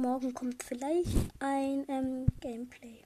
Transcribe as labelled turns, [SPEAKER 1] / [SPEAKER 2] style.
[SPEAKER 1] morgen kommt vielleicht ein ähm, Gameplay.